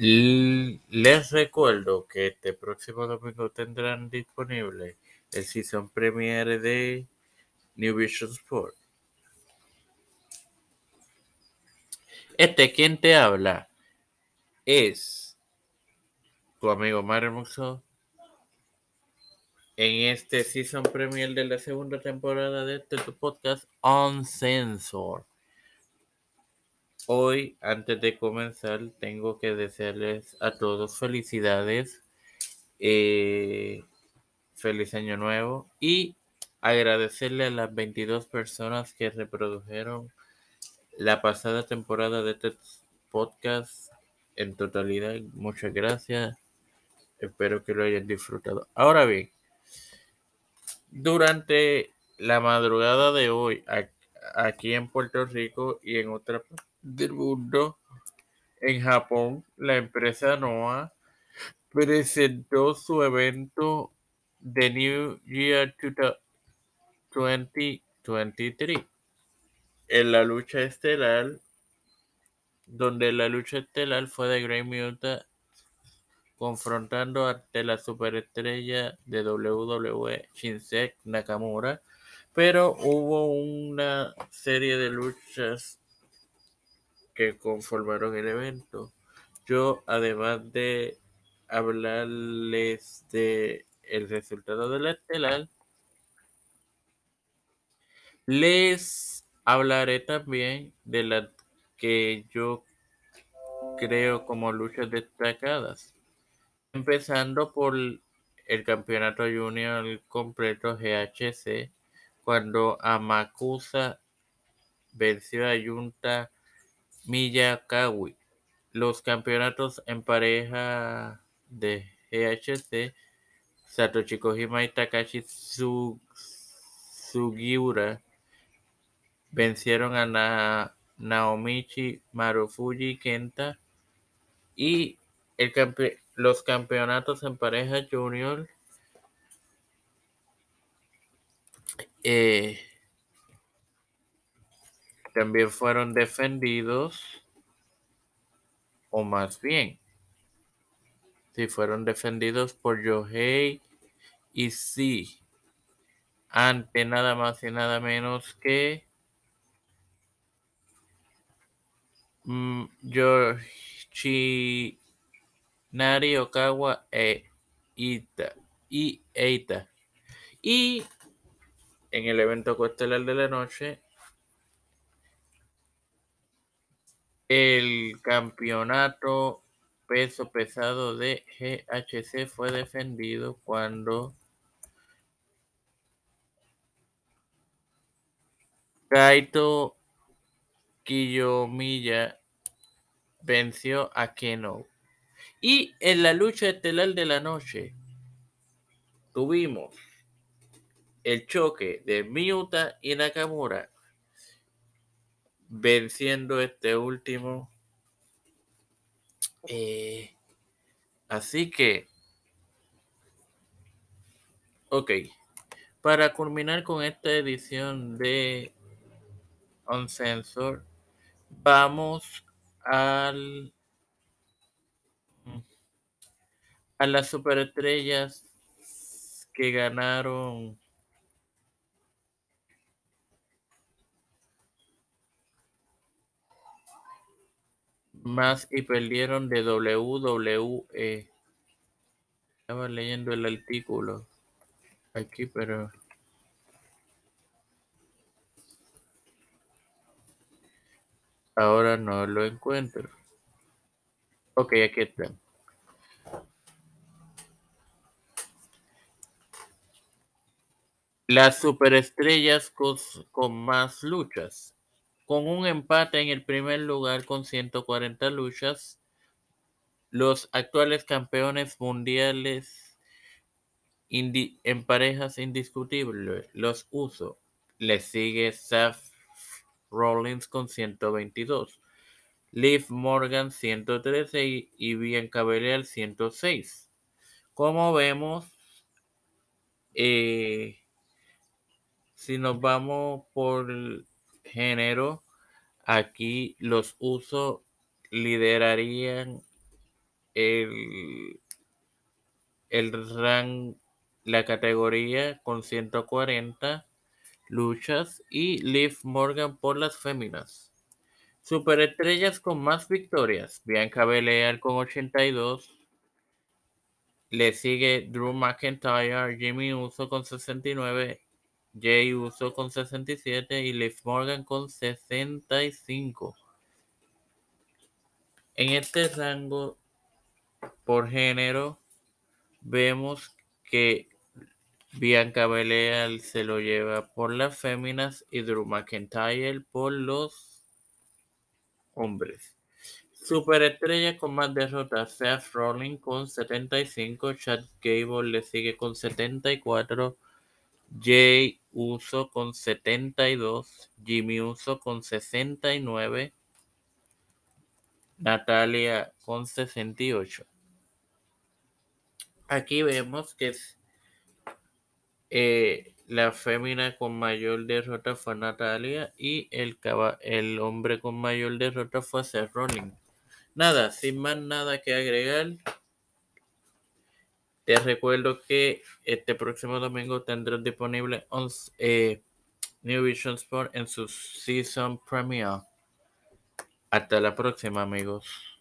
Les recuerdo que este próximo domingo tendrán disponible el season premiere de New Vision Sport. Este quien te habla es tu amigo Mario en este season premiere de la segunda temporada de este podcast On Sensor. Hoy, antes de comenzar, tengo que desearles a todos felicidades, eh, feliz año nuevo y agradecerle a las 22 personas que reprodujeron la pasada temporada de este podcast en totalidad. Muchas gracias. Espero que lo hayan disfrutado. Ahora bien, durante la madrugada de hoy, aquí en Puerto Rico y en otra del mundo. En Japón, la empresa NOAA presentó su evento The New Year 2023 en la lucha estelar, donde la lucha estelar fue de Grey Muta confrontando ante la superestrella de WWE Shinsuke Nakamura, pero hubo una serie de luchas que conformaron el evento. Yo, además de hablarles de el resultado de la estelar, les hablaré también de las que yo creo como luchas destacadas. Empezando por el campeonato junior completo GHC, cuando Amakusa venció a Junta Miyakawi. Los campeonatos en pareja de GHC, Satoshi Kojima y Takashi Sugiura vencieron a Naomichi Marufuji Kenta y los campeonatos en pareja junior eh, también fueron defendidos, o más bien, si fueron defendidos por Yohei y sí, ante nada más y nada menos que mm, Yoshinari Okawa e Ita, y Eita. Y en el evento costelar de la noche, El campeonato peso pesado de GHC fue defendido cuando Kaito Kiyomiya venció a Keno. Y en la lucha estelar de la noche tuvimos el choque de Miuta y Nakamura venciendo este último. Eh, así que, ok, para culminar con esta edición de On Sensor, vamos al a las superestrellas que ganaron más y perdieron de WWE. Estaba leyendo el artículo aquí, pero ahora no lo encuentro. Ok, aquí está. Las superestrellas con más luchas con un empate en el primer lugar con 140 luchas. Los actuales campeones mundiales en parejas indiscutibles, los uso. Le sigue Seth Rollins con 122. Liv Morgan 113 y, Bianca Belair 106. Como vemos, eh, si nos vamos por género, aquí los usos liderarían el, el rank, la categoría con 140 luchas y Liv Morgan por las féminas. Superestrellas con más victorias. Bianca Belair con 82. Le sigue Drew McIntyre, Jimmy Uso con 69, Jay Uso con 67 y Liv Morgan con 65. En este rango por género vemos que Bianca Belair se lo lleva por las féminas y Drew McIntyre por los hombres. Superestrella con más derrotas, Seth Rollins con 75, Chad Gable le sigue con 74, Jay Uso con 72, Jimmy Uso con 69, Natalia con 68. Aquí vemos que eh, la fémina con mayor derrota fue Natalia y el, el hombre con mayor derrota fue Seth Rollins. Nada, sin más nada que agregar. Te recuerdo que este próximo domingo tendrás disponible eh, New Vision Sport en su Season Premiere. Hasta la próxima, amigos.